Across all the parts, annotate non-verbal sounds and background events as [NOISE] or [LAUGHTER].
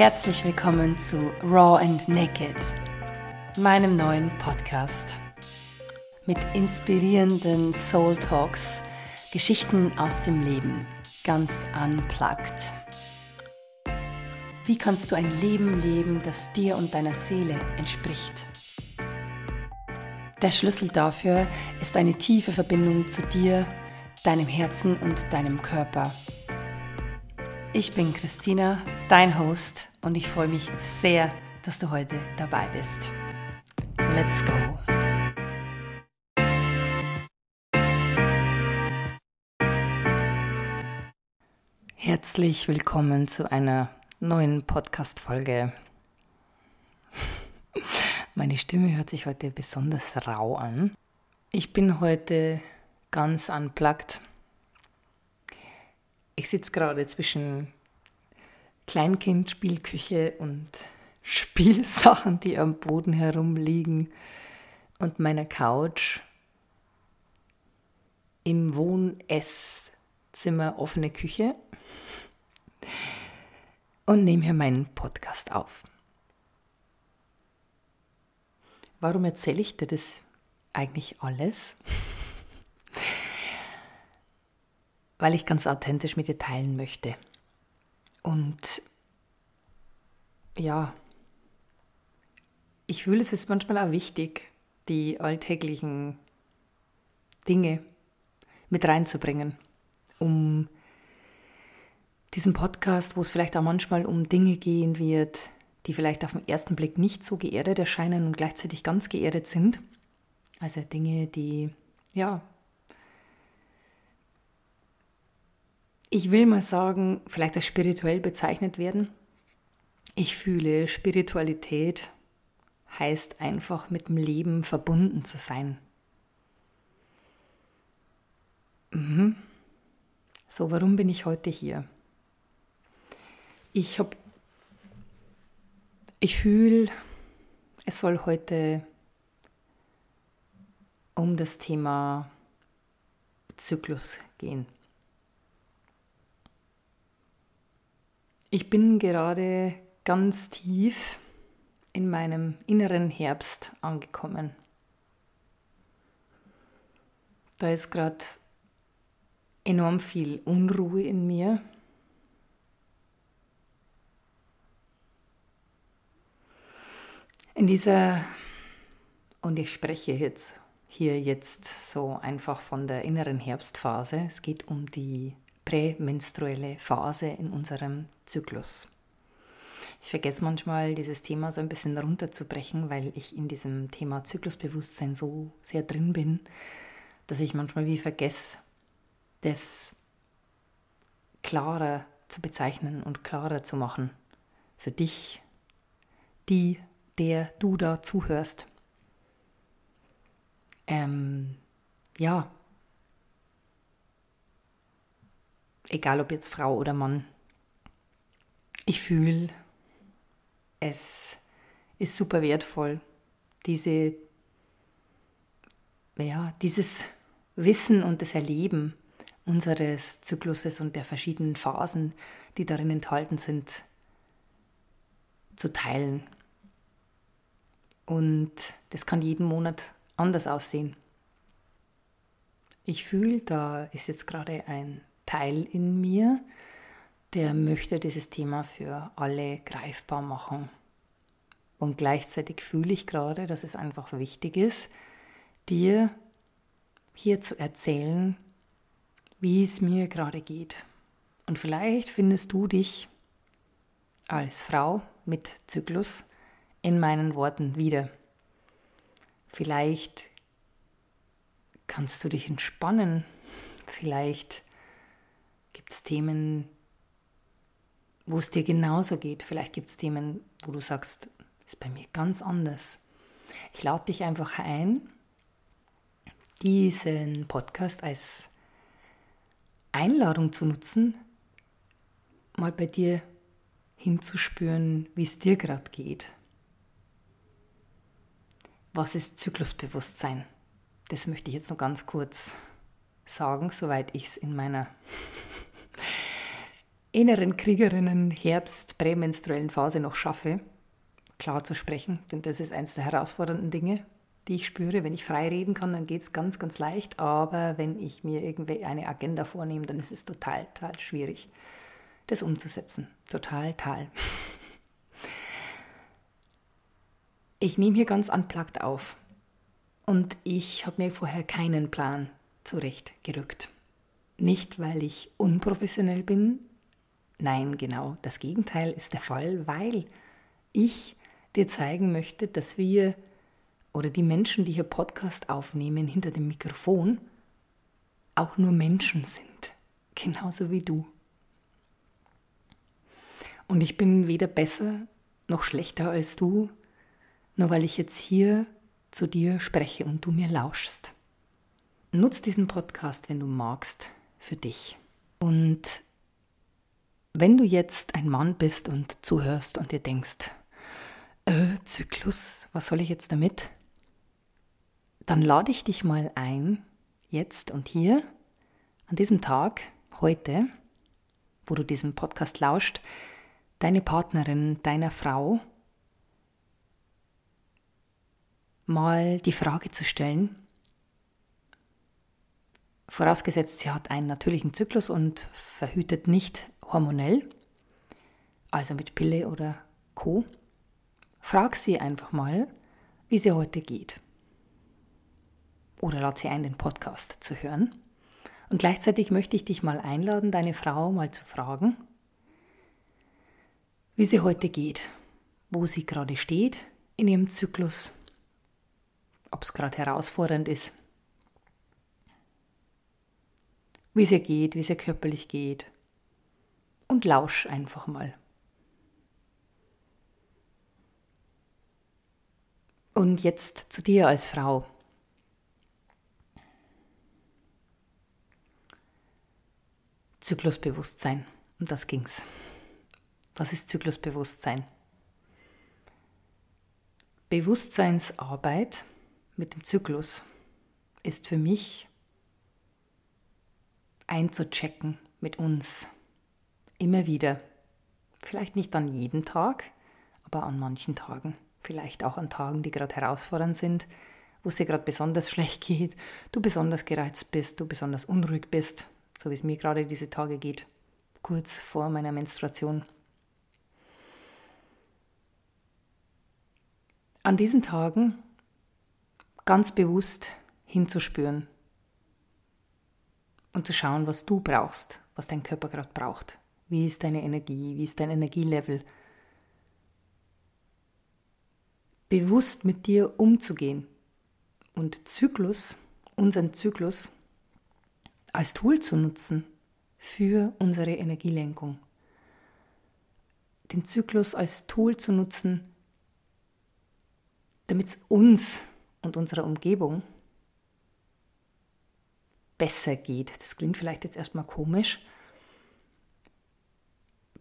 Herzlich willkommen zu Raw and Naked, meinem neuen Podcast mit inspirierenden Soul Talks, Geschichten aus dem Leben, ganz unplugged. Wie kannst du ein Leben leben, das dir und deiner Seele entspricht? Der Schlüssel dafür ist eine tiefe Verbindung zu dir, deinem Herzen und deinem Körper. Ich bin Christina, dein Host, und ich freue mich sehr, dass du heute dabei bist. Let's go! Herzlich willkommen zu einer neuen Podcast-Folge. [LAUGHS] Meine Stimme hört sich heute besonders rau an. Ich bin heute ganz unplugged. Ich sitze gerade zwischen Kleinkindspielküche und [LAUGHS] Spielsachen, die am Boden herumliegen und meiner Couch im Wohn-Esszimmer offene Küche und nehme hier meinen Podcast auf. Warum erzähle ich dir das eigentlich alles? [LAUGHS] Weil ich ganz authentisch mit dir teilen möchte. Und ja, ich fühle, es ist manchmal auch wichtig, die alltäglichen Dinge mit reinzubringen, um diesen Podcast, wo es vielleicht auch manchmal um Dinge gehen wird, die vielleicht auf den ersten Blick nicht so geerdet erscheinen und gleichzeitig ganz geerdet sind. Also Dinge, die, ja, ich will mal sagen, vielleicht als spirituell bezeichnet werden. Ich fühle, Spiritualität heißt einfach mit dem Leben verbunden zu sein. Mhm. So, warum bin ich heute hier? Ich habe, ich fühle, es soll heute um das Thema Zyklus gehen. Ich bin gerade ganz tief in meinem inneren Herbst angekommen. Da ist gerade enorm viel Unruhe in mir. In dieser, und ich spreche jetzt hier jetzt so einfach von der inneren Herbstphase, es geht um die prämenstruelle Phase in unserem Zyklus. Ich vergesse manchmal, dieses Thema so ein bisschen runterzubrechen, weil ich in diesem Thema Zyklusbewusstsein so sehr drin bin, dass ich manchmal wie vergesse, das klarer zu bezeichnen und klarer zu machen für dich, die, der du da zuhörst. Ähm, ja, egal ob jetzt Frau oder Mann. Ich fühle, es ist super wertvoll, diese, ja, dieses Wissen und das Erleben unseres Zykluses und der verschiedenen Phasen, die darin enthalten sind, zu teilen. Und das kann jeden Monat anders aussehen. Ich fühle, da ist jetzt gerade ein Teil in mir, der möchte dieses Thema für alle greifbar machen. Und gleichzeitig fühle ich gerade, dass es einfach wichtig ist, dir hier zu erzählen, wie es mir gerade geht. Und vielleicht findest du dich als Frau mit Zyklus in meinen Worten wieder. Vielleicht kannst du dich entspannen. Vielleicht Gibt es Themen, wo es dir genauso geht? Vielleicht gibt es Themen, wo du sagst, ist bei mir ganz anders. Ich lade dich einfach ein, diesen Podcast als Einladung zu nutzen, mal bei dir hinzuspüren, wie es dir gerade geht. Was ist Zyklusbewusstsein? Das möchte ich jetzt noch ganz kurz sagen, soweit ich es in meiner inneren Kriegerinnen Herbst prämenstruellen Phase noch schaffe, klar zu sprechen, denn das ist eines der herausfordernden Dinge, die ich spüre. Wenn ich frei reden kann, dann geht es ganz, ganz leicht, aber wenn ich mir irgendwie eine Agenda vornehme, dann ist es total, total schwierig, das umzusetzen. Total, total. [LAUGHS] Ich nehme hier ganz unplugged auf und ich habe mir vorher keinen Plan zurechtgerückt. Nicht, weil ich unprofessionell bin, nein, genau das Gegenteil ist der Fall, weil ich dir zeigen möchte, dass wir oder die Menschen, die hier Podcast aufnehmen hinter dem Mikrofon, auch nur Menschen sind, genauso wie du. Und ich bin weder besser noch schlechter als du, nur weil ich jetzt hier zu dir spreche und du mir lauschst. Nutz diesen Podcast, wenn du magst, für dich. Und wenn du jetzt ein Mann bist und zuhörst und dir denkst, äh, Zyklus, was soll ich jetzt damit? Dann lade ich dich mal ein, jetzt und hier, an diesem Tag, heute, wo du diesem Podcast lauscht, deine Partnerin, deiner Frau, mal die Frage zu stellen, vorausgesetzt sie hat einen natürlichen Zyklus und verhütet nicht hormonell, also mit Pille oder Co. Frag sie einfach mal, wie sie heute geht. Oder lad sie ein, den Podcast zu hören. Und gleichzeitig möchte ich dich mal einladen, deine Frau mal zu fragen, wie sie heute geht, wo sie gerade steht in ihrem Zyklus, ob es gerade herausfordernd ist, wie es ihr geht, wie es ihr körperlich geht. Und lausch einfach mal. Und jetzt zu dir als Frau. Zyklusbewusstsein. Und das ging's. Was ist Zyklusbewusstsein? Bewusstseinsarbeit mit dem Zyklus ist für mich einzuchecken mit uns. Immer wieder. Vielleicht nicht an jedem Tag, aber an manchen Tagen. Vielleicht auch an Tagen, die gerade herausfordernd sind, wo es dir gerade besonders [LAUGHS] schlecht geht, du besonders gereizt bist, du besonders unruhig bist, so wie es mir gerade diese Tage geht, kurz vor meiner Menstruation. An diesen Tagen ganz bewusst hinzuspüren, und zu schauen, was du brauchst, was dein Körper gerade braucht. Wie ist deine Energie? Wie ist dein Energielevel? Bewusst mit dir umzugehen und Zyklus, unseren Zyklus, als Tool zu nutzen für unsere Energielenkung. Den Zyklus als Tool zu nutzen, damit es uns und unserer Umgebung besser geht. Das klingt vielleicht jetzt erstmal komisch.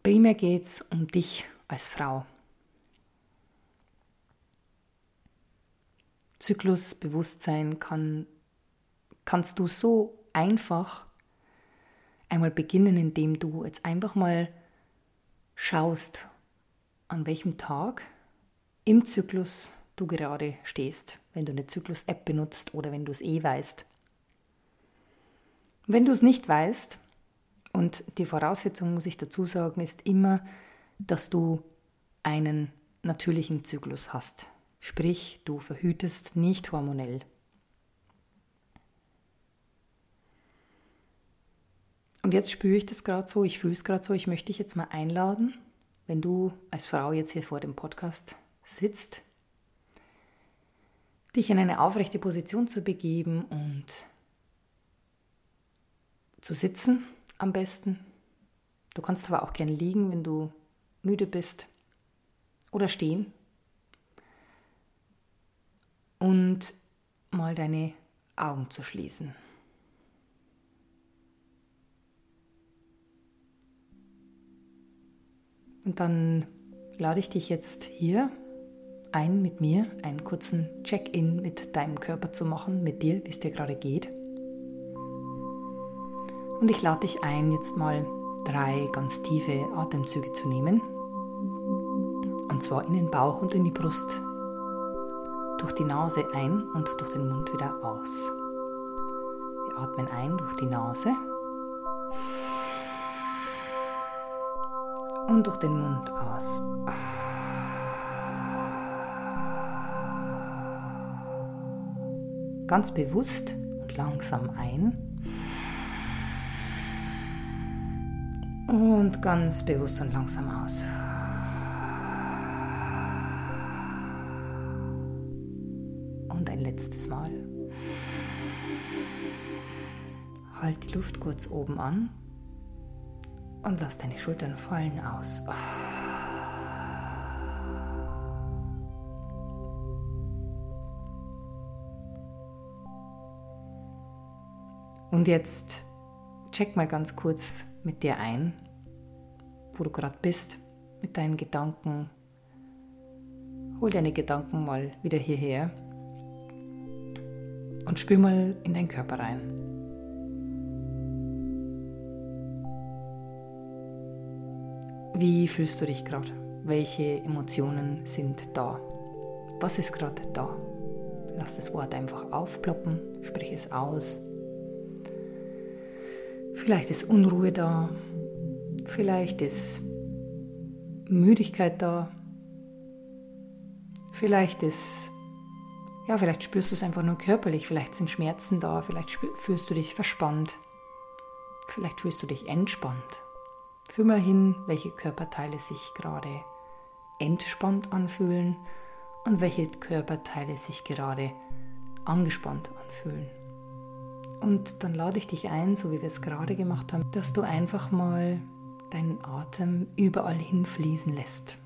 Primär geht es um dich als Frau. Zyklusbewusstsein kann, kannst du so einfach einmal beginnen, indem du jetzt einfach mal schaust, an welchem Tag im Zyklus du gerade stehst, wenn du eine Zyklus-App benutzt oder wenn du es eh weißt. Wenn du es nicht weißt, und die Voraussetzung, muss ich dazu sagen, ist immer, dass du einen natürlichen Zyklus hast. Sprich, du verhütest nicht hormonell. Und jetzt spüre ich das gerade so, ich fühle es gerade so, ich möchte dich jetzt mal einladen, wenn du als Frau jetzt hier vor dem Podcast sitzt, dich in eine aufrechte Position zu begeben und zu sitzen am besten. Du kannst aber auch gerne liegen, wenn du müde bist. Oder stehen. Und mal deine Augen zu schließen. Und dann lade ich dich jetzt hier ein, mit mir einen kurzen Check-in mit deinem Körper zu machen, mit dir, wie es dir gerade geht. Und ich lade dich ein, jetzt mal drei ganz tiefe Atemzüge zu nehmen. Und zwar in den Bauch und in die Brust. Durch die Nase ein und durch den Mund wieder aus. Wir atmen ein durch die Nase und durch den Mund aus. Ganz bewusst und langsam ein. Und ganz bewusst und langsam aus. Und ein letztes Mal. Halt die Luft kurz oben an und lass deine Schultern fallen aus. Und jetzt check mal ganz kurz mit dir ein, wo du gerade bist, mit deinen Gedanken. Hol deine Gedanken mal wieder hierher und spür mal in deinen Körper rein. Wie fühlst du dich gerade? Welche Emotionen sind da? Was ist gerade da? Lass das Wort einfach aufploppen, sprich es aus. Vielleicht ist Unruhe da, vielleicht ist Müdigkeit da, vielleicht ist, ja, vielleicht spürst du es einfach nur körperlich, vielleicht sind Schmerzen da, vielleicht fühlst du dich verspannt, vielleicht fühlst du dich entspannt. Fühl mal hin, welche Körperteile sich gerade entspannt anfühlen und welche Körperteile sich gerade angespannt anfühlen. Und dann lade ich dich ein, so wie wir es gerade gemacht haben, dass du einfach mal deinen Atem überall hinfließen lässt.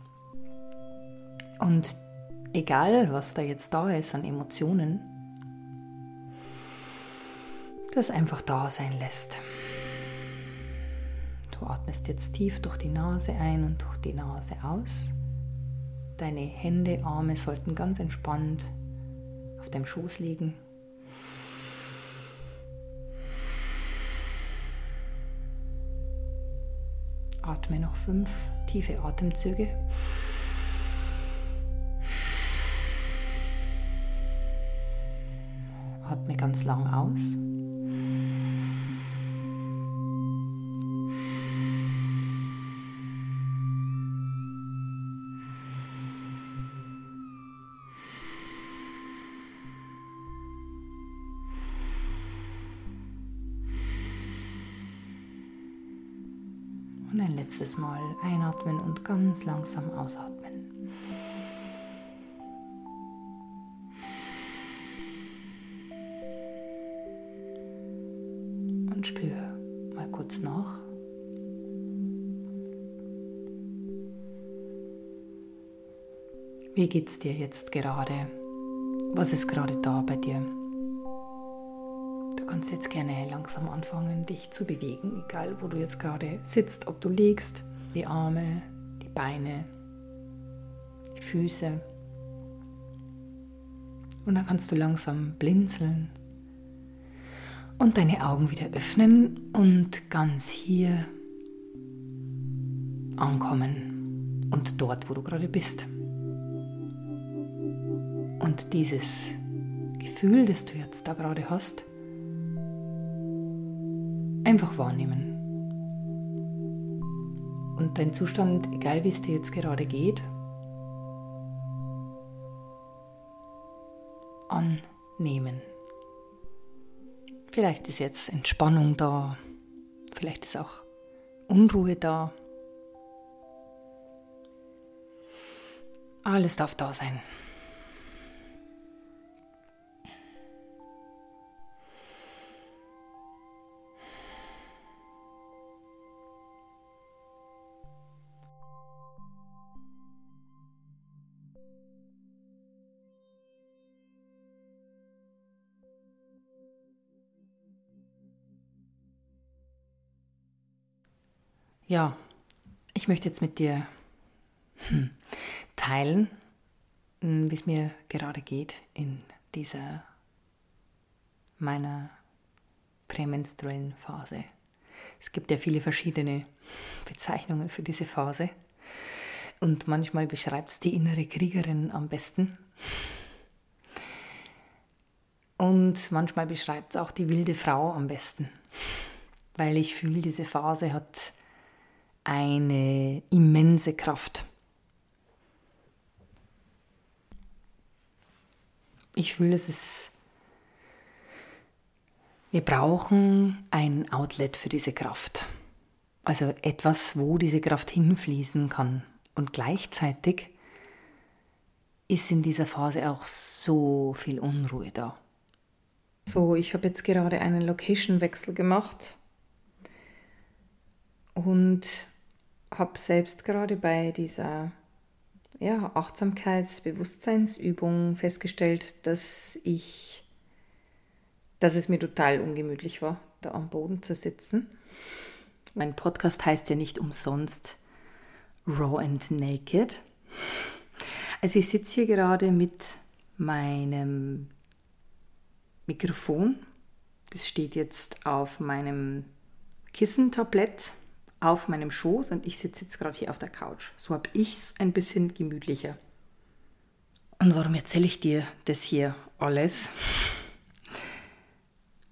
Und egal, was da jetzt da ist an Emotionen, das einfach da sein lässt. Du atmest jetzt tief durch die Nase ein und durch die Nase aus. Deine Hände, Arme sollten ganz entspannt auf deinem Schoß liegen. Atme noch fünf tiefe Atemzüge. Atme ganz lang aus. Letztes Mal einatmen und ganz langsam ausatmen. Und spür mal kurz nach. Wie geht's dir jetzt gerade? Was ist gerade da bei dir? Kannst jetzt gerne langsam anfangen, dich zu bewegen, egal wo du jetzt gerade sitzt, ob du liegst, die Arme, die Beine, die Füße. Und dann kannst du langsam blinzeln und deine Augen wieder öffnen und ganz hier ankommen und dort, wo du gerade bist. Und dieses Gefühl, das du jetzt da gerade hast, einfach wahrnehmen. Und dein Zustand, egal wie es dir jetzt gerade geht, annehmen. Vielleicht ist jetzt Entspannung da, vielleicht ist auch Unruhe da. Alles darf da sein. Ja, ich möchte jetzt mit dir hm, teilen, hm, wie es mir gerade geht in dieser meiner prämenstruellen Phase. Es gibt ja viele verschiedene Bezeichnungen für diese Phase. Und manchmal beschreibt es die innere Kriegerin am besten. Und manchmal beschreibt es auch die wilde Frau am besten. Weil ich fühle, diese Phase hat eine immense Kraft. Ich fühle, es ist. Wir brauchen ein Outlet für diese Kraft. Also etwas, wo diese Kraft hinfließen kann. Und gleichzeitig ist in dieser Phase auch so viel Unruhe da. So, ich habe jetzt gerade einen Location-Wechsel gemacht und habe selbst gerade bei dieser ja, Achtsamkeits-Bewusstseinsübung festgestellt, dass ich, dass es mir total ungemütlich war, da am Boden zu sitzen. Mein Podcast heißt ja nicht umsonst Raw and Naked. Also ich sitze hier gerade mit meinem Mikrofon. Das steht jetzt auf meinem Kissentablett auf meinem Schoß und ich sitze jetzt gerade hier auf der Couch. So habe ich es ein bisschen gemütlicher. Und warum erzähle ich dir das hier alles?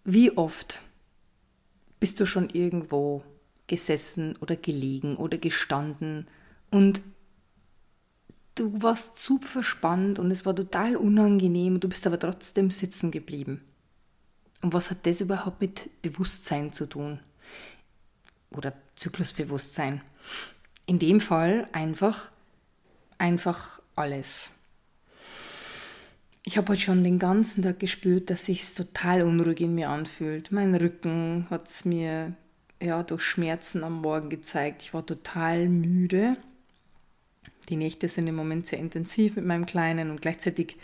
Wie oft bist du schon irgendwo gesessen oder gelegen oder gestanden und du warst super verspannt und es war total unangenehm, du bist aber trotzdem sitzen geblieben. Und was hat das überhaupt mit Bewusstsein zu tun? Oder Zyklusbewusstsein? In dem Fall einfach, einfach alles. Ich habe heute schon den ganzen Tag gespürt, dass sich total unruhig in mir anfühlt. Mein Rücken hat es mir ja, durch Schmerzen am Morgen gezeigt. Ich war total müde. Die Nächte sind im Moment sehr intensiv mit meinem Kleinen und gleichzeitig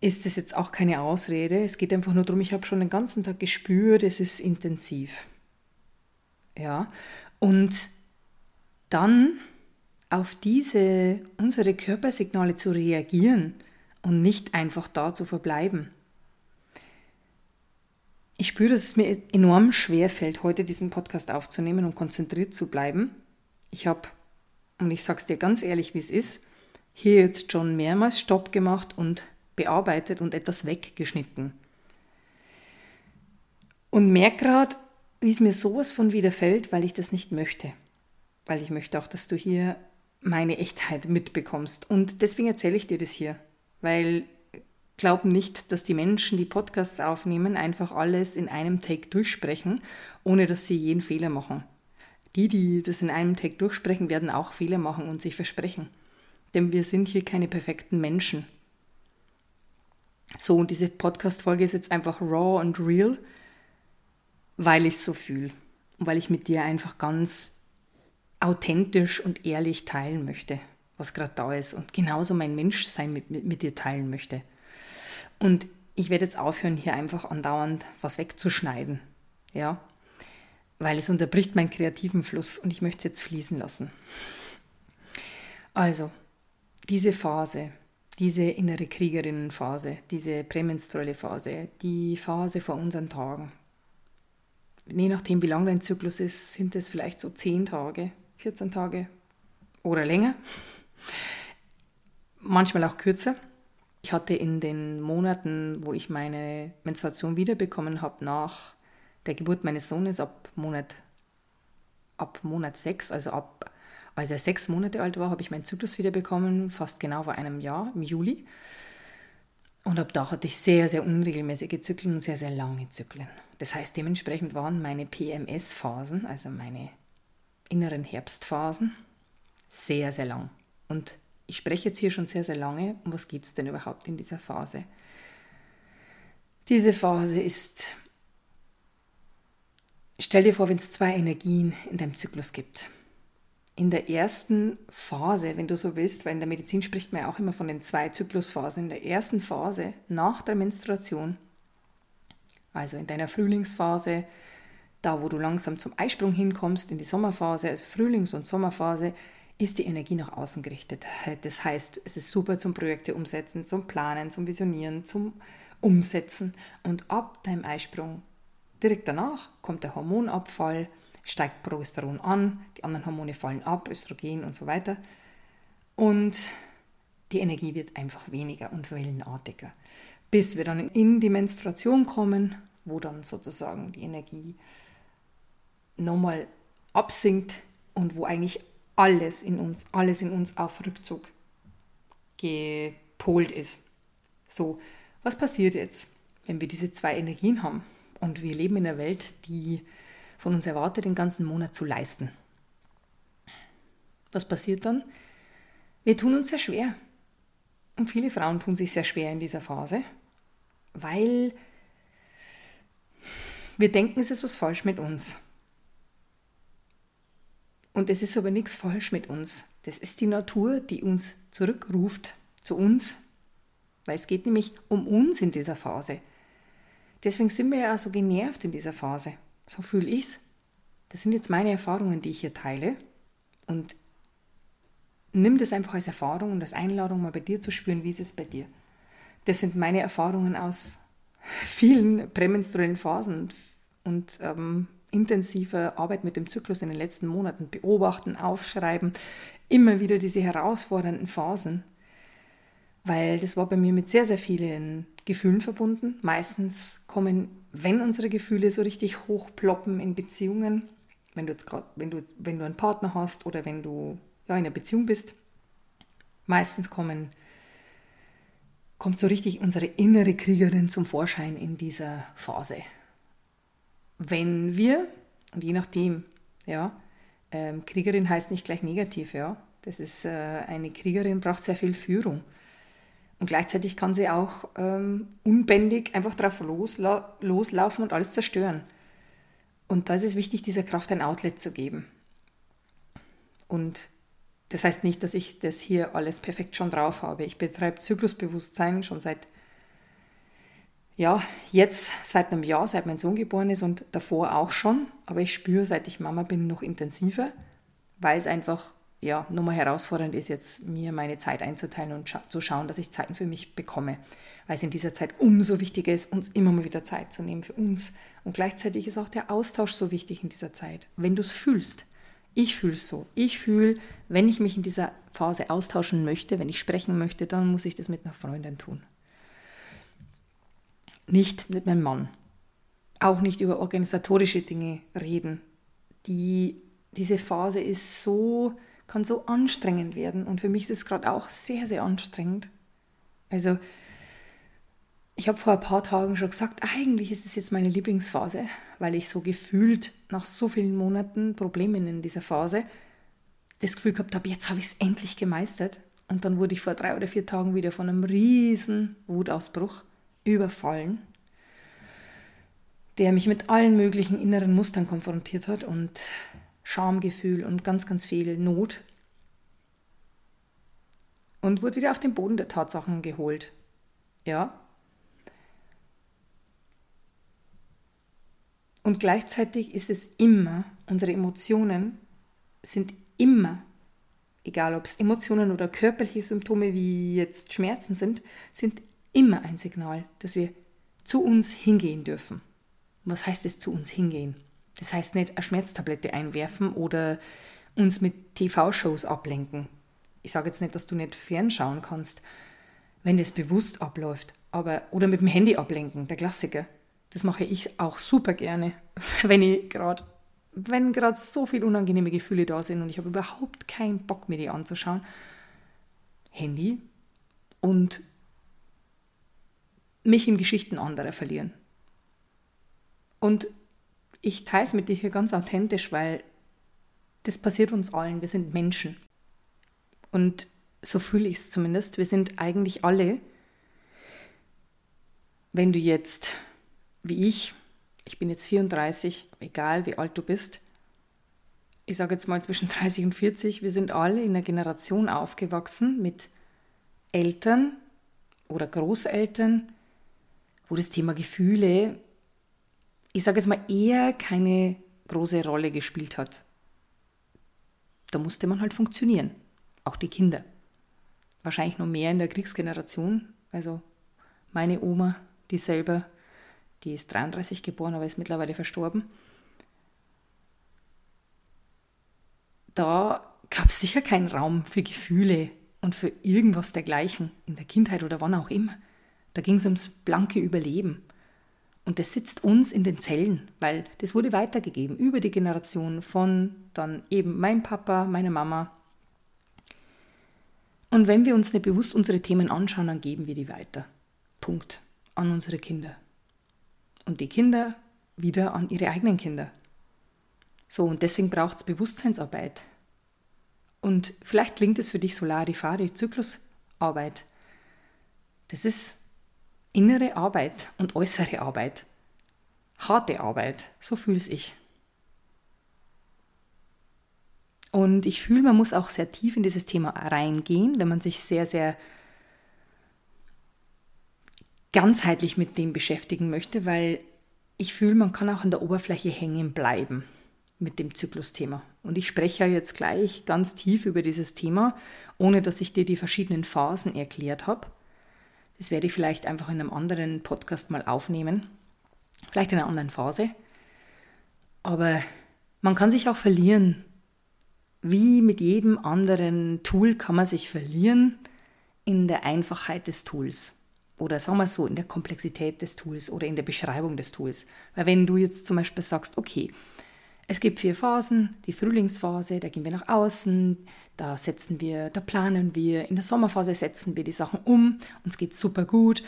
ist es jetzt auch keine Ausrede. Es geht einfach nur darum, ich habe schon den ganzen Tag gespürt, es ist intensiv. Ja, und dann auf diese unsere Körpersignale zu reagieren und nicht einfach da zu verbleiben. Ich spüre, dass es mir enorm schwer fällt, heute diesen Podcast aufzunehmen und konzentriert zu bleiben. Ich habe, und ich sage es dir ganz ehrlich, wie es ist, hier jetzt schon mehrmals Stopp gemacht und bearbeitet und etwas weggeschnitten. Und merke gerade, wie es mir sowas von widerfällt, weil ich das nicht möchte. Weil ich möchte auch, dass du hier meine Echtheit mitbekommst. Und deswegen erzähle ich dir das hier. Weil glaub nicht, dass die Menschen, die Podcasts aufnehmen, einfach alles in einem Take durchsprechen, ohne dass sie jeden Fehler machen. Die, die das in einem Take durchsprechen, werden auch Fehler machen und sich versprechen. Denn wir sind hier keine perfekten Menschen. So, und diese Podcast-Folge ist jetzt einfach raw und real, weil ich es so fühle. Und weil ich mit dir einfach ganz authentisch und ehrlich teilen möchte, was gerade da ist. Und genauso mein Menschsein mit, mit, mit dir teilen möchte. Und ich werde jetzt aufhören, hier einfach andauernd was wegzuschneiden. Ja, weil es unterbricht meinen kreativen Fluss und ich möchte es jetzt fließen lassen. Also, diese Phase, diese innere Kriegerinnenphase, diese prämenstruelle Phase, die Phase vor unseren Tagen. Je nachdem, wie lang dein Zyklus ist, sind es vielleicht so 10 Tage, 14 Tage oder länger. Manchmal auch kürzer. Ich hatte in den Monaten, wo ich meine Menstruation wiederbekommen habe, nach der Geburt meines Sohnes ab Monat, ab Monat 6, also ab als er sechs Monate alt war, habe ich meinen Zyklus wieder bekommen, fast genau vor einem Jahr, im Juli. Und ab da hatte ich sehr, sehr unregelmäßige Zyklen und sehr, sehr lange Zyklen. Das heißt, dementsprechend waren meine PMS-Phasen, also meine inneren Herbstphasen, sehr, sehr lang. Und ich spreche jetzt hier schon sehr, sehr lange. Um was geht es denn überhaupt in dieser Phase? Diese Phase ist, stell dir vor, wenn es zwei Energien in deinem Zyklus gibt in der ersten Phase, wenn du so willst, weil in der Medizin spricht man ja auch immer von den zwei Zyklusphasen, in der ersten Phase nach der Menstruation, also in deiner Frühlingsphase, da wo du langsam zum Eisprung hinkommst, in die Sommerphase, also Frühlings- und Sommerphase, ist die Energie nach außen gerichtet. Das heißt, es ist super zum Projekte umsetzen, zum Planen, zum Visionieren, zum Umsetzen. Und ab deinem Eisprung direkt danach kommt der Hormonabfall, steigt Progesteron an, die anderen Hormone fallen ab, Östrogen und so weiter. Und die Energie wird einfach weniger und wellenartiger. Bis wir dann in die Menstruation kommen, wo dann sozusagen die Energie nochmal absinkt und wo eigentlich alles in uns, alles in uns auf Rückzug gepolt ist. So, was passiert jetzt, wenn wir diese zwei Energien haben und wir leben in einer Welt, die von uns erwartet, den ganzen Monat zu leisten? Was passiert dann? Wir tun uns sehr schwer. Und viele Frauen tun sich sehr schwer in dieser Phase, weil wir denken, es ist was falsch mit uns. Und es ist aber nichts falsch mit uns. Das ist die Natur, die uns zurückruft zu uns, weil es geht nämlich um uns in dieser Phase. Deswegen sind wir ja so genervt in dieser Phase. So fühle ich es. Das sind jetzt meine Erfahrungen, die ich hier teile. Und nimm das einfach als Erfahrung und als Einladung, mal bei dir zu spüren, wie ist es bei dir. Das sind meine Erfahrungen aus vielen prämenstruellen Phasen und, ähm, intensive Arbeit mit dem Zyklus in den letzten Monaten beobachten, aufschreiben, immer wieder diese herausfordernden Phasen, weil das war bei mir mit sehr, sehr vielen Gefühlen verbunden. Meistens kommen, wenn unsere Gefühle so richtig hochploppen in Beziehungen, wenn du, jetzt grad, wenn du, wenn du einen Partner hast oder wenn du ja, in einer Beziehung bist, meistens kommen, kommt so richtig unsere innere Kriegerin zum Vorschein in dieser Phase wenn wir, und je nachdem, ja, ähm, Kriegerin heißt nicht gleich negativ, ja. Das ist äh, eine Kriegerin braucht sehr viel Führung. Und gleichzeitig kann sie auch ähm, unbändig einfach drauf losla loslaufen und alles zerstören. Und da ist es wichtig, dieser Kraft ein Outlet zu geben. Und das heißt nicht, dass ich das hier alles perfekt schon drauf habe. Ich betreibe Zyklusbewusstsein schon seit ja, jetzt seit einem Jahr, seit mein Sohn geboren ist und davor auch schon, aber ich spüre, seit ich Mama bin, noch intensiver, weil es einfach ja, nochmal herausfordernd ist, jetzt mir meine Zeit einzuteilen und zu schauen, dass ich Zeiten für mich bekomme. Weil es in dieser Zeit umso wichtiger ist, uns immer mal wieder Zeit zu nehmen für uns. Und gleichzeitig ist auch der Austausch so wichtig in dieser Zeit. Wenn du es fühlst, ich fühle es so. Ich fühle, wenn ich mich in dieser Phase austauschen möchte, wenn ich sprechen möchte, dann muss ich das mit einer Freundin tun nicht mit meinem Mann. Auch nicht über organisatorische Dinge reden. Die, diese Phase ist so, kann so anstrengend werden. Und für mich ist es gerade auch sehr, sehr anstrengend. Also, ich habe vor ein paar Tagen schon gesagt, eigentlich ist es jetzt meine Lieblingsphase, weil ich so gefühlt nach so vielen Monaten Problemen in dieser Phase das Gefühl gehabt habe, jetzt habe ich es endlich gemeistert. Und dann wurde ich vor drei oder vier Tagen wieder von einem riesen Wutausbruch überfallen, der mich mit allen möglichen inneren Mustern konfrontiert hat und Schamgefühl und ganz, ganz viel Not. Und wurde wieder auf den Boden der Tatsachen geholt. Ja. Und gleichzeitig ist es immer, unsere Emotionen sind immer, egal ob es Emotionen oder körperliche Symptome wie jetzt Schmerzen sind, sind immer ein Signal, dass wir zu uns hingehen dürfen. Was heißt es zu uns hingehen? Das heißt nicht eine Schmerztablette einwerfen oder uns mit TV-Shows ablenken. Ich sage jetzt nicht, dass du nicht fernschauen kannst, wenn das bewusst abläuft, aber oder mit dem Handy ablenken, der Klassiker. Das mache ich auch super gerne, [LAUGHS] wenn ich gerade wenn gerade so viele unangenehme Gefühle da sind und ich habe überhaupt keinen Bock mir die anzuschauen. Handy und mich in Geschichten anderer verlieren. Und ich teile es mit dir hier ganz authentisch, weil das passiert uns allen. Wir sind Menschen. Und so fühle ich es zumindest. Wir sind eigentlich alle, wenn du jetzt, wie ich, ich bin jetzt 34, egal wie alt du bist, ich sage jetzt mal zwischen 30 und 40, wir sind alle in einer Generation aufgewachsen mit Eltern oder Großeltern, wo das Thema Gefühle, ich sage jetzt mal, eher keine große Rolle gespielt hat. Da musste man halt funktionieren, auch die Kinder. Wahrscheinlich noch mehr in der Kriegsgeneration. Also meine Oma, die selber die ist 33 geboren, aber ist mittlerweile verstorben. Da gab es sicher keinen Raum für Gefühle und für irgendwas dergleichen in der Kindheit oder wann auch immer. Da ging es ums blanke Überleben. Und das sitzt uns in den Zellen, weil das wurde weitergegeben über die Generation von dann eben mein Papa, meine Mama. Und wenn wir uns nicht bewusst unsere Themen anschauen, dann geben wir die weiter. Punkt. An unsere Kinder. Und die Kinder wieder an ihre eigenen Kinder. So, und deswegen braucht es Bewusstseinsarbeit. Und vielleicht klingt es für dich Solarifari, Zyklusarbeit. Das ist innere Arbeit und äußere Arbeit. Harte Arbeit, so fühle ich. Und ich fühle, man muss auch sehr tief in dieses Thema reingehen, wenn man sich sehr, sehr ganzheitlich mit dem beschäftigen möchte, weil ich fühle, man kann auch an der Oberfläche hängen bleiben mit dem Zyklusthema. Und ich spreche jetzt gleich ganz tief über dieses Thema, ohne dass ich dir die verschiedenen Phasen erklärt habe. Das werde ich vielleicht einfach in einem anderen Podcast mal aufnehmen. Vielleicht in einer anderen Phase. Aber man kann sich auch verlieren. Wie mit jedem anderen Tool kann man sich verlieren in der Einfachheit des Tools. Oder sagen wir so, in der Komplexität des Tools oder in der Beschreibung des Tools. Weil wenn du jetzt zum Beispiel sagst, okay, es gibt vier Phasen, die Frühlingsphase, da gehen wir nach außen, da setzen wir, da planen wir, in der Sommerphase setzen wir die Sachen um, uns geht super gut.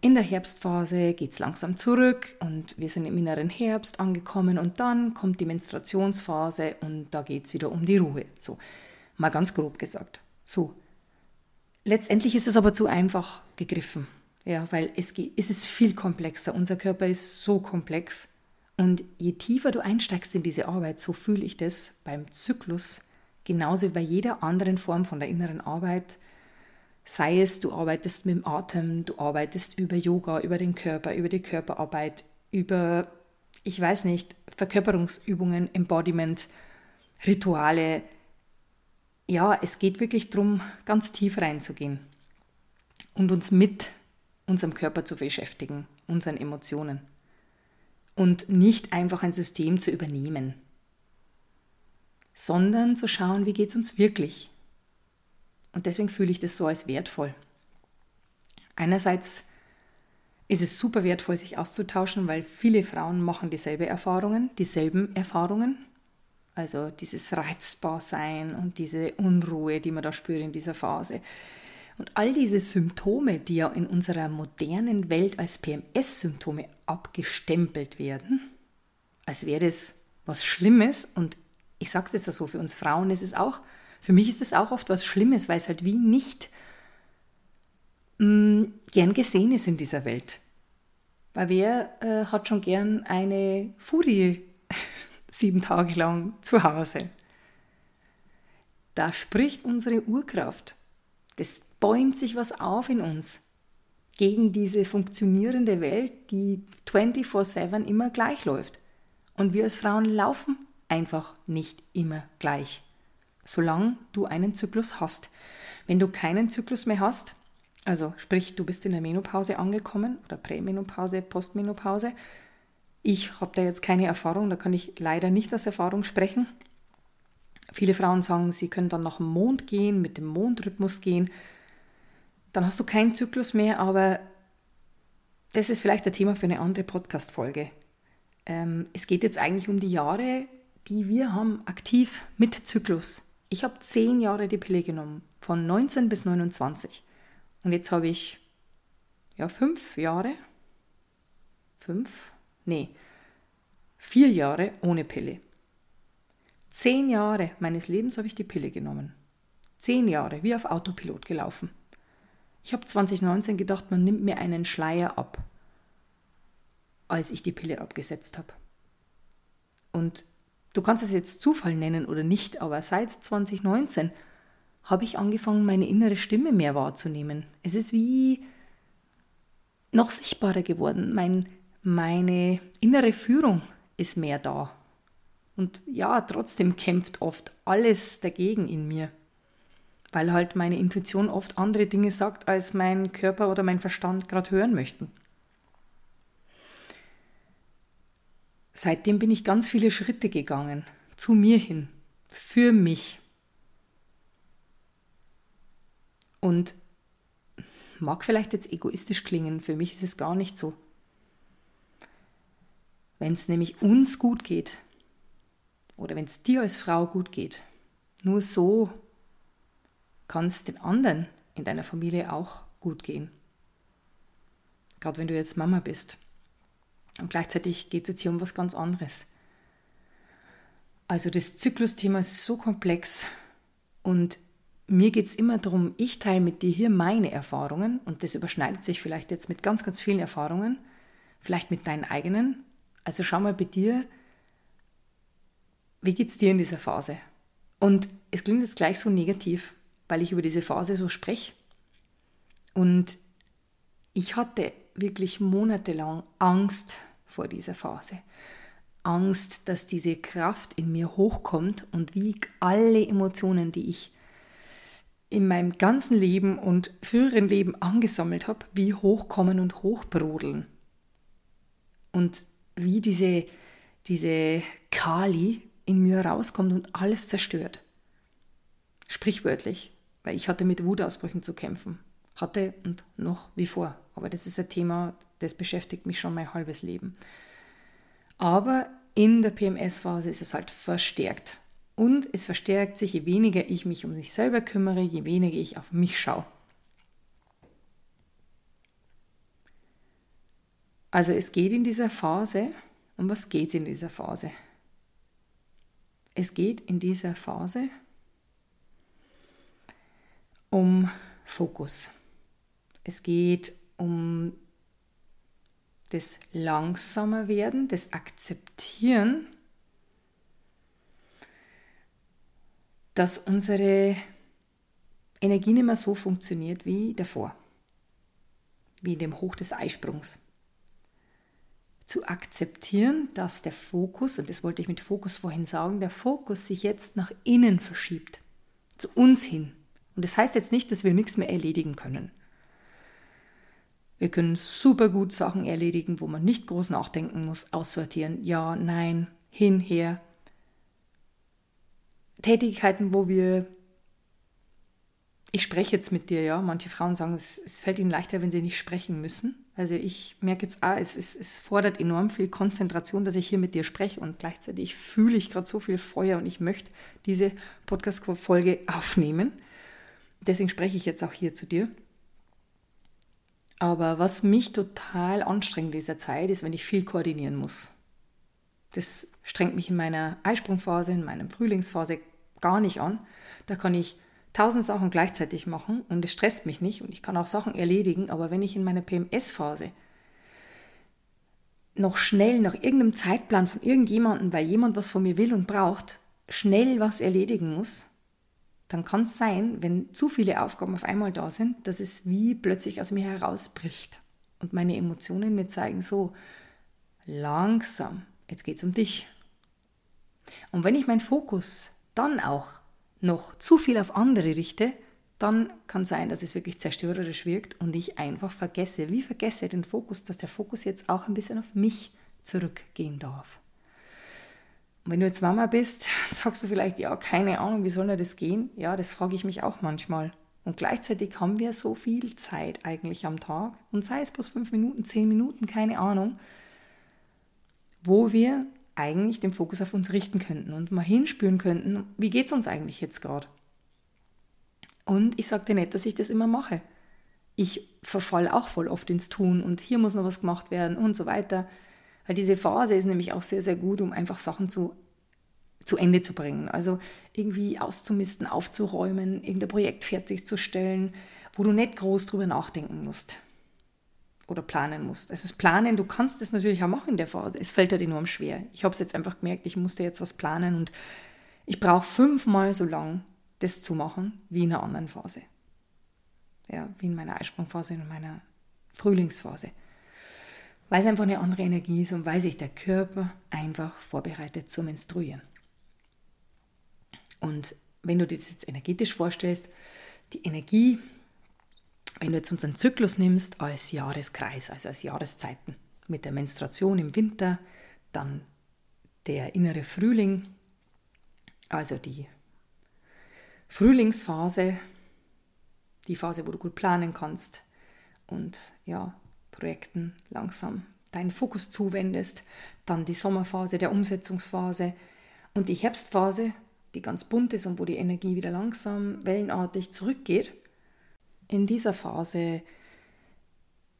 In der Herbstphase geht es langsam zurück und wir sind im inneren Herbst angekommen und dann kommt die Menstruationsphase und da geht es wieder um die Ruhe. So, mal ganz grob gesagt. So. Letztendlich ist es aber zu einfach gegriffen. Ja, weil es, es ist viel komplexer. Unser Körper ist so komplex. Und je tiefer du einsteigst in diese Arbeit, so fühle ich das beim Zyklus, genauso wie bei jeder anderen Form von der inneren Arbeit, sei es, du arbeitest mit dem Atem, du arbeitest über Yoga, über den Körper, über die Körperarbeit, über, ich weiß nicht, Verkörperungsübungen, Embodiment, Rituale. Ja, es geht wirklich darum, ganz tief reinzugehen und uns mit unserem Körper zu beschäftigen, unseren Emotionen und nicht einfach ein System zu übernehmen, sondern zu schauen, wie geht es uns wirklich. Und deswegen fühle ich das so als wertvoll. Einerseits ist es super wertvoll, sich auszutauschen, weil viele Frauen machen dieselbe Erfahrungen, dieselben Erfahrungen. Also dieses Reizbarsein und diese Unruhe, die man da spürt in dieser Phase. Und all diese Symptome, die ja in unserer modernen Welt als PMS-Symptome abgestempelt werden, als wäre das was Schlimmes. Und ich sage es jetzt so, für uns Frauen ist es auch, für mich ist es auch oft was Schlimmes, weil es halt wie nicht mh, mm, gern gesehen ist in dieser Welt. Weil wer äh, hat schon gern eine Furie [LAUGHS] sieben Tage lang zu Hause? Da spricht unsere Urkraft. Das bäumt sich was auf in uns gegen diese funktionierende Welt, die 24/7 immer gleich läuft. Und wir als Frauen laufen einfach nicht immer gleich, solange du einen Zyklus hast. Wenn du keinen Zyklus mehr hast, also sprich, du bist in der Menopause angekommen oder Prämenopause, Postmenopause, ich habe da jetzt keine Erfahrung, da kann ich leider nicht aus Erfahrung sprechen. Viele Frauen sagen, sie können dann nach dem Mond gehen, mit dem Mondrhythmus gehen dann hast du keinen Zyklus mehr, aber das ist vielleicht ein Thema für eine andere Podcast-Folge. Ähm, es geht jetzt eigentlich um die Jahre, die wir haben aktiv mit Zyklus. Ich habe zehn Jahre die Pille genommen, von 19 bis 29. Und jetzt habe ich ja fünf Jahre, fünf, nee, vier Jahre ohne Pille. Zehn Jahre meines Lebens habe ich die Pille genommen. Zehn Jahre, wie auf Autopilot gelaufen. Ich habe 2019 gedacht, man nimmt mir einen Schleier ab, als ich die Pille abgesetzt habe. Und du kannst es jetzt Zufall nennen oder nicht, aber seit 2019 habe ich angefangen, meine innere Stimme mehr wahrzunehmen. Es ist wie noch sichtbarer geworden. Mein, meine innere Führung ist mehr da. Und ja, trotzdem kämpft oft alles dagegen in mir weil halt meine Intuition oft andere Dinge sagt, als mein Körper oder mein Verstand gerade hören möchten. seitdem bin ich ganz viele Schritte gegangen, zu mir hin, für mich. Und mag vielleicht jetzt egoistisch klingen, für mich ist es gar nicht so. Wenn es nämlich uns gut geht oder wenn es dir als Frau gut geht, nur so kann es den anderen in deiner Familie auch gut gehen. Gerade wenn du jetzt Mama bist. Und gleichzeitig geht es jetzt hier um was ganz anderes. Also das Zyklusthema ist so komplex und mir geht es immer darum, ich teile mit dir hier meine Erfahrungen und das überschneidet sich vielleicht jetzt mit ganz, ganz vielen Erfahrungen, vielleicht mit deinen eigenen. Also schau mal bei dir, wie geht es dir in dieser Phase? Und es klingt jetzt gleich so negativ, weil ich über diese Phase so spreche. Und ich hatte wirklich monatelang Angst vor dieser Phase. Angst, dass diese Kraft in mir hochkommt und wie alle Emotionen, die ich in meinem ganzen Leben und früheren Leben angesammelt habe, wie hochkommen und hochbrodeln. Und wie diese, diese Kali in mir rauskommt und alles zerstört. Sprichwörtlich, weil ich hatte mit Wutausbrüchen zu kämpfen. Hatte und noch wie vor. Aber das ist ein Thema, das beschäftigt mich schon mein halbes Leben. Aber in der PMS-Phase ist es halt verstärkt. Und es verstärkt sich, je weniger ich mich um mich selber kümmere, je weniger ich auf mich schaue. Also es geht in dieser Phase, um was geht es in dieser Phase? Es geht in dieser Phase um Fokus. Es geht um das langsamer werden, das Akzeptieren dass unsere Energie nicht mehr so funktioniert wie davor, wie in dem Hoch des Eisprungs. Zu akzeptieren, dass der Fokus, und das wollte ich mit Fokus vorhin sagen, der Fokus sich jetzt nach innen verschiebt, zu uns hin. Und das heißt jetzt nicht, dass wir nichts mehr erledigen können. Wir können super gut Sachen erledigen, wo man nicht groß nachdenken muss, aussortieren, ja, nein, hin, her, Tätigkeiten, wo wir, ich spreche jetzt mit dir, ja, manche Frauen sagen, es, es fällt ihnen leichter, wenn sie nicht sprechen müssen. Also ich merke jetzt, ah, es, es, es fordert enorm viel Konzentration, dass ich hier mit dir spreche und gleichzeitig fühle ich gerade so viel Feuer und ich möchte diese Podcast-Folge aufnehmen. Deswegen spreche ich jetzt auch hier zu dir. Aber was mich total anstrengt in dieser Zeit, ist, wenn ich viel koordinieren muss. Das strengt mich in meiner Eisprungphase, in meiner Frühlingsphase gar nicht an. Da kann ich tausend Sachen gleichzeitig machen und es stresst mich nicht und ich kann auch Sachen erledigen, aber wenn ich in meiner PMS-Phase noch schnell nach irgendeinem Zeitplan von irgendjemandem, weil jemand was von mir will und braucht, schnell was erledigen muss, dann kann es sein, wenn zu viele Aufgaben auf einmal da sind, dass es wie plötzlich aus mir herausbricht und meine Emotionen mir zeigen, so langsam, jetzt geht es um dich. Und wenn ich meinen Fokus dann auch noch zu viel auf andere richte, dann kann sein, dass es wirklich zerstörerisch wirkt und ich einfach vergesse, wie vergesse den Fokus, dass der Fokus jetzt auch ein bisschen auf mich zurückgehen darf. Und wenn du jetzt Mama bist, [LAUGHS] sagst du vielleicht, ja, keine Ahnung, wie soll das gehen? Ja, das frage ich mich auch manchmal. Und gleichzeitig haben wir so viel Zeit eigentlich am Tag und sei es bloß fünf Minuten, zehn Minuten, keine Ahnung, wo wir eigentlich den Fokus auf uns richten könnten und mal hinspüren könnten, wie geht es uns eigentlich jetzt gerade? Und ich dir nicht, dass ich das immer mache. Ich verfalle auch voll oft ins Tun und hier muss noch was gemacht werden und so weiter. Weil diese Phase ist nämlich auch sehr, sehr gut, um einfach Sachen zu, zu Ende zu bringen. Also irgendwie auszumisten, aufzuräumen, irgendein Projekt fertigzustellen, wo du nicht groß drüber nachdenken musst oder planen musst. Also das Planen, du kannst das natürlich auch machen in der Phase. Es fällt halt enorm schwer. Ich habe es jetzt einfach gemerkt, ich musste jetzt was planen und ich brauche fünfmal so lang, das zu machen, wie in einer anderen Phase. Ja, wie in meiner Eisprungphase, in meiner Frühlingsphase. Weil es einfach eine andere Energie ist und weil sich der Körper einfach vorbereitet zu menstruieren. Und wenn du dir das jetzt energetisch vorstellst, die Energie wenn du jetzt unseren Zyklus nimmst als Jahreskreis, also als Jahreszeiten, mit der Menstruation im Winter, dann der innere Frühling, also die Frühlingsphase, die Phase, wo du gut planen kannst und ja, Projekten langsam deinen Fokus zuwendest, dann die Sommerphase, der Umsetzungsphase und die Herbstphase, die ganz bunt ist und wo die Energie wieder langsam wellenartig zurückgeht. In dieser Phase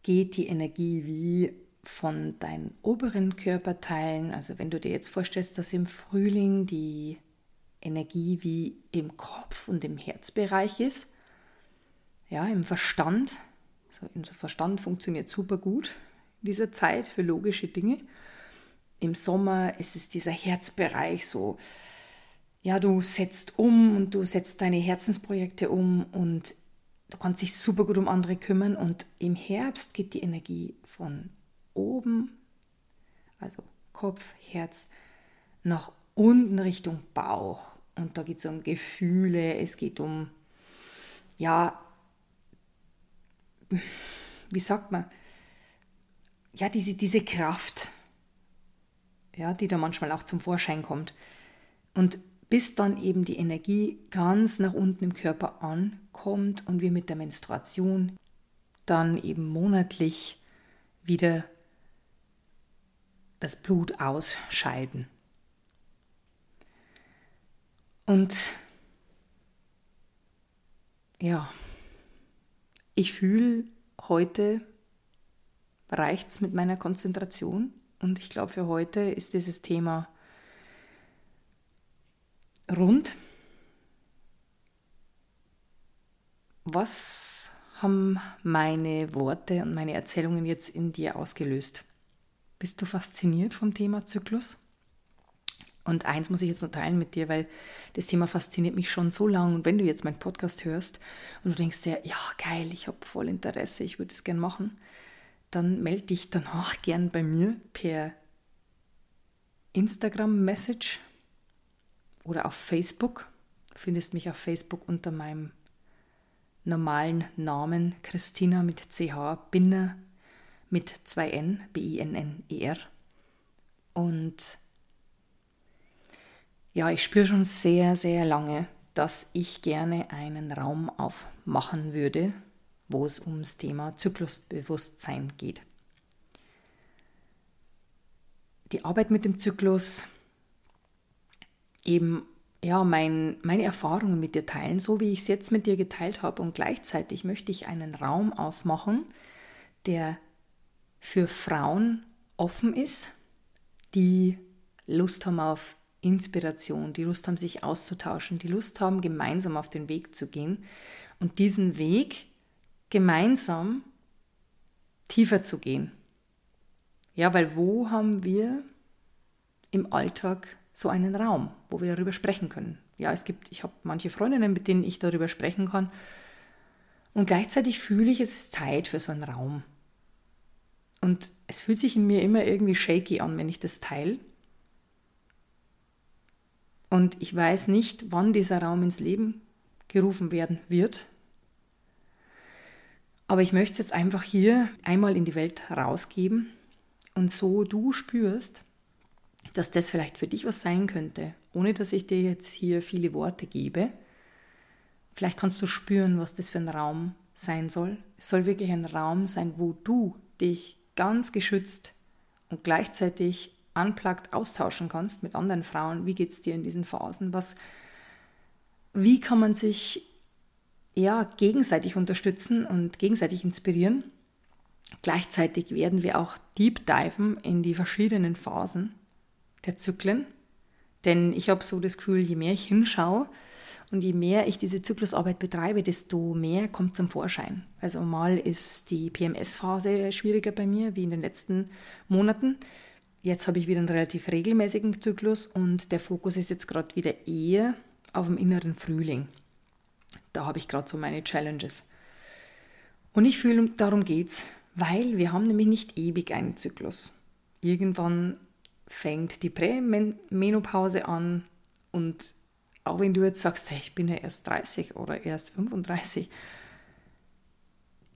geht die Energie wie von deinen oberen Körperteilen, also wenn du dir jetzt vorstellst, dass im Frühling die Energie wie im Kopf und im Herzbereich ist, ja, im Verstand, also unser Verstand funktioniert super gut in dieser Zeit für logische Dinge. Im Sommer ist es dieser Herzbereich so, ja, du setzt um und du setzt deine Herzensprojekte um und du kannst dich super gut um andere kümmern und im Herbst geht die Energie von oben, also Kopf, Herz, nach unten Richtung Bauch. Und da geht es um Gefühle, es geht um, ja, wie sagt man, ja, diese, diese Kraft, ja, die da manchmal auch zum Vorschein kommt. Und bis dann eben die Energie ganz nach unten im Körper ankommt und wir mit der Menstruation dann eben monatlich wieder das Blut ausscheiden. Und ja, ich fühle heute reicht es mit meiner Konzentration und ich glaube für heute ist dieses Thema rund. Was haben meine Worte und meine Erzählungen jetzt in dir ausgelöst? Bist du fasziniert vom Thema Zyklus? Und eins muss ich jetzt noch teilen mit dir, weil das Thema fasziniert mich schon so lange. Und wenn du jetzt meinen Podcast hörst und du denkst dir, ja, geil, ich habe voll Interesse, ich würde es gern machen, dann melde dich danach gern bei mir per Instagram-Message oder auf Facebook. Du findest mich auf Facebook unter meinem normalen Namen Christina mit CH Binner mit zwei N, B-I-N-N-E-R. Und ja, ich spüre schon sehr, sehr lange, dass ich gerne einen Raum aufmachen würde, wo es ums Thema Zyklusbewusstsein geht. Die Arbeit mit dem Zyklus, eben ja, mein, meine Erfahrungen mit dir teilen, so wie ich es jetzt mit dir geteilt habe. Und gleichzeitig möchte ich einen Raum aufmachen, der für Frauen offen ist, die Lust haben auf Inspiration, die Lust haben, sich auszutauschen, die Lust haben, gemeinsam auf den Weg zu gehen und diesen Weg gemeinsam tiefer zu gehen. Ja, weil wo haben wir im Alltag so einen Raum, wo wir darüber sprechen können? Ja, es gibt, ich habe manche Freundinnen, mit denen ich darüber sprechen kann. Und gleichzeitig fühle ich, es ist Zeit für so einen Raum. Und es fühlt sich in mir immer irgendwie shaky an, wenn ich das teile. Und ich weiß nicht, wann dieser Raum ins Leben gerufen werden wird. Aber ich möchte es jetzt einfach hier einmal in die Welt rausgeben und so du spürst, dass das vielleicht für dich was sein könnte, ohne dass ich dir jetzt hier viele Worte gebe. Vielleicht kannst du spüren, was das für ein Raum sein soll. Es soll wirklich ein Raum sein, wo du dich ganz geschützt und gleichzeitig unplugged austauschen kannst mit anderen Frauen. Wie geht es dir in diesen Phasen? Was, wie kann man sich ja, gegenseitig unterstützen und gegenseitig inspirieren? Gleichzeitig werden wir auch deep diven in die verschiedenen Phasen der Zyklen. Denn ich habe so das Gefühl, je mehr ich hinschaue und je mehr ich diese Zyklusarbeit betreibe, desto mehr kommt zum Vorschein. Also mal ist die PMS-Phase schwieriger bei mir, wie in den letzten Monaten. Jetzt habe ich wieder einen relativ regelmäßigen Zyklus und der Fokus ist jetzt gerade wieder eher auf dem inneren Frühling. Da habe ich gerade so meine Challenges. Und ich fühle, darum geht's, weil wir haben nämlich nicht ewig einen Zyklus. Irgendwann fängt die Prämenopause an und auch wenn du jetzt sagst, ich bin ja erst 30 oder erst 35,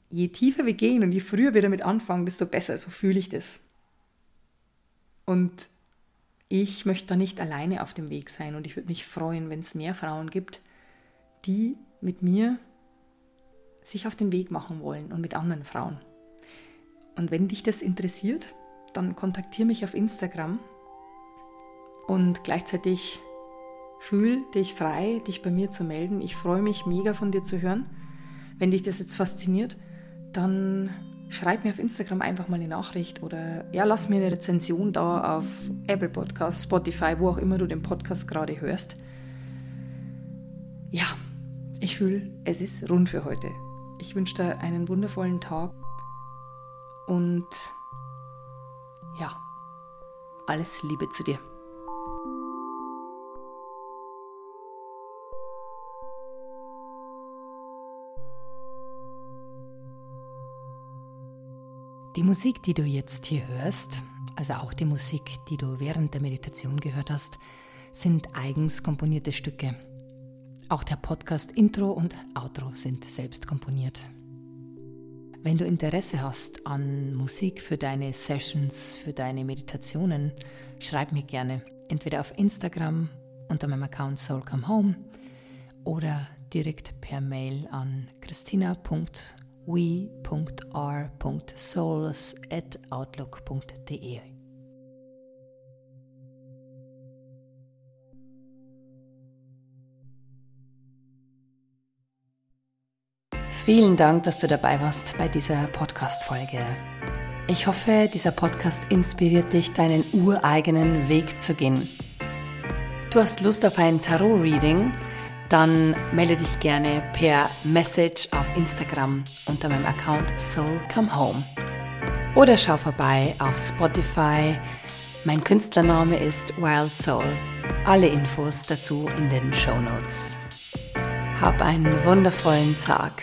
je tiefer wir gehen und je früher wir damit anfangen, desto besser, so fühle ich das. Und ich möchte da nicht alleine auf dem Weg sein und ich würde mich freuen, wenn es mehr Frauen gibt, die mit mir sich auf den Weg machen wollen und mit anderen Frauen. Und wenn dich das interessiert, dann kontaktiere mich auf Instagram und gleichzeitig fühl dich frei, dich bei mir zu melden. Ich freue mich mega von dir zu hören. Wenn dich das jetzt fasziniert, dann schreib mir auf Instagram einfach mal eine Nachricht oder ja, lass mir eine Rezension da auf Apple Podcasts, Spotify, wo auch immer du den Podcast gerade hörst. Ja, ich fühle, es ist rund für heute. Ich wünsche dir einen wundervollen Tag und ja, alles Liebe zu dir. Die Musik, die du jetzt hier hörst, also auch die Musik, die du während der Meditation gehört hast, sind eigens komponierte Stücke. Auch der Podcast Intro und Outro sind selbst komponiert. Wenn du Interesse hast an Musik für deine Sessions, für deine Meditationen, schreib mir gerne entweder auf Instagram unter meinem Account Soul Come Home oder direkt per Mail an christina.com we.r.souls.outlook.de. Vielen Dank, dass du dabei warst bei dieser Podcast-Folge. Ich hoffe, dieser Podcast inspiriert dich, deinen ureigenen Weg zu gehen. Du hast Lust auf ein Tarot-Reading? dann melde dich gerne per Message auf Instagram unter meinem Account Soul Come Home. Oder schau vorbei auf Spotify. Mein Künstlername ist Wild Soul. Alle Infos dazu in den Show Notes. Hab einen wundervollen Tag.